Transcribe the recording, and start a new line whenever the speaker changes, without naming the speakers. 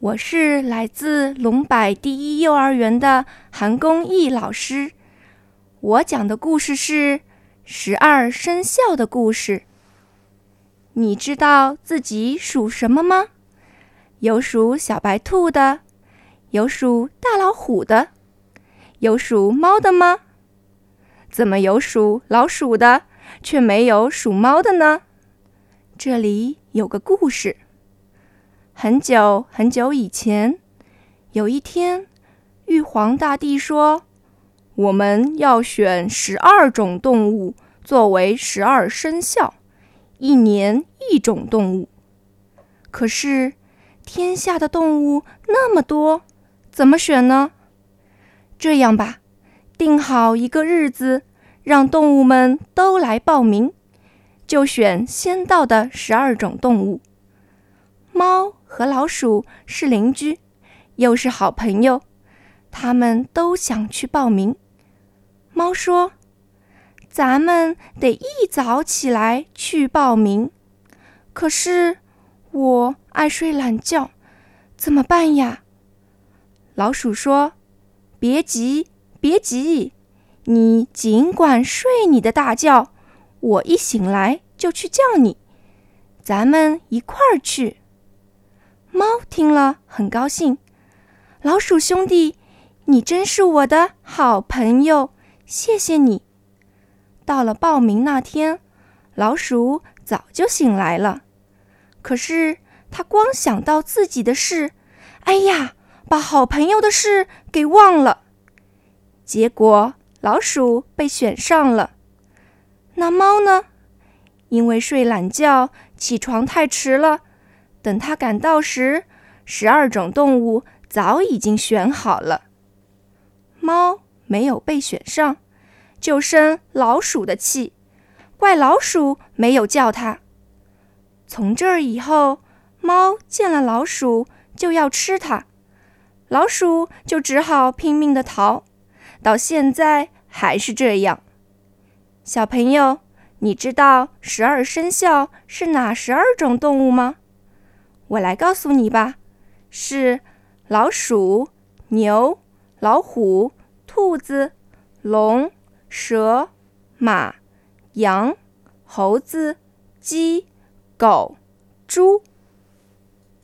我是来自龙柏第一幼儿园的韩公义老师。我讲的故事是十二生肖的故事。你知道自己属什么吗？有属小白兔的，有属大老虎的，有属猫的吗？怎么有属老鼠的，却没有属猫的呢？这里有个故事。很久很久以前，有一天，玉皇大帝说：“我们要选十二种动物作为十二生肖，一年一种动物。可是，天下的动物那么多，怎么选呢？这样吧，定好一个日子，让动物们都来报名，就选先到的十二种动物。猫。”和老鼠是邻居，又是好朋友，他们都想去报名。猫说：“咱们得一早起来去报名，可是我爱睡懒觉，怎么办呀？”老鼠说：“别急，别急，你尽管睡你的大觉，我一醒来就去叫你，咱们一块儿去。”猫听了很高兴，老鼠兄弟，你真是我的好朋友，谢谢你。到了报名那天，老鼠早就醒来了，可是他光想到自己的事，哎呀，把好朋友的事给忘了。结果老鼠被选上了，那猫呢？因为睡懒觉，起床太迟了。等他赶到时，十二种动物早已经选好了。猫没有被选上，就生老鼠的气，怪老鼠没有叫它。从这儿以后，猫见了老鼠就要吃它，老鼠就只好拼命的逃。到现在还是这样。小朋友，你知道十二生肖是哪十二种动物吗？我来告诉你吧，是老鼠、牛、老虎、兔子、龙、蛇、马、羊、猴子、鸡、狗、猪。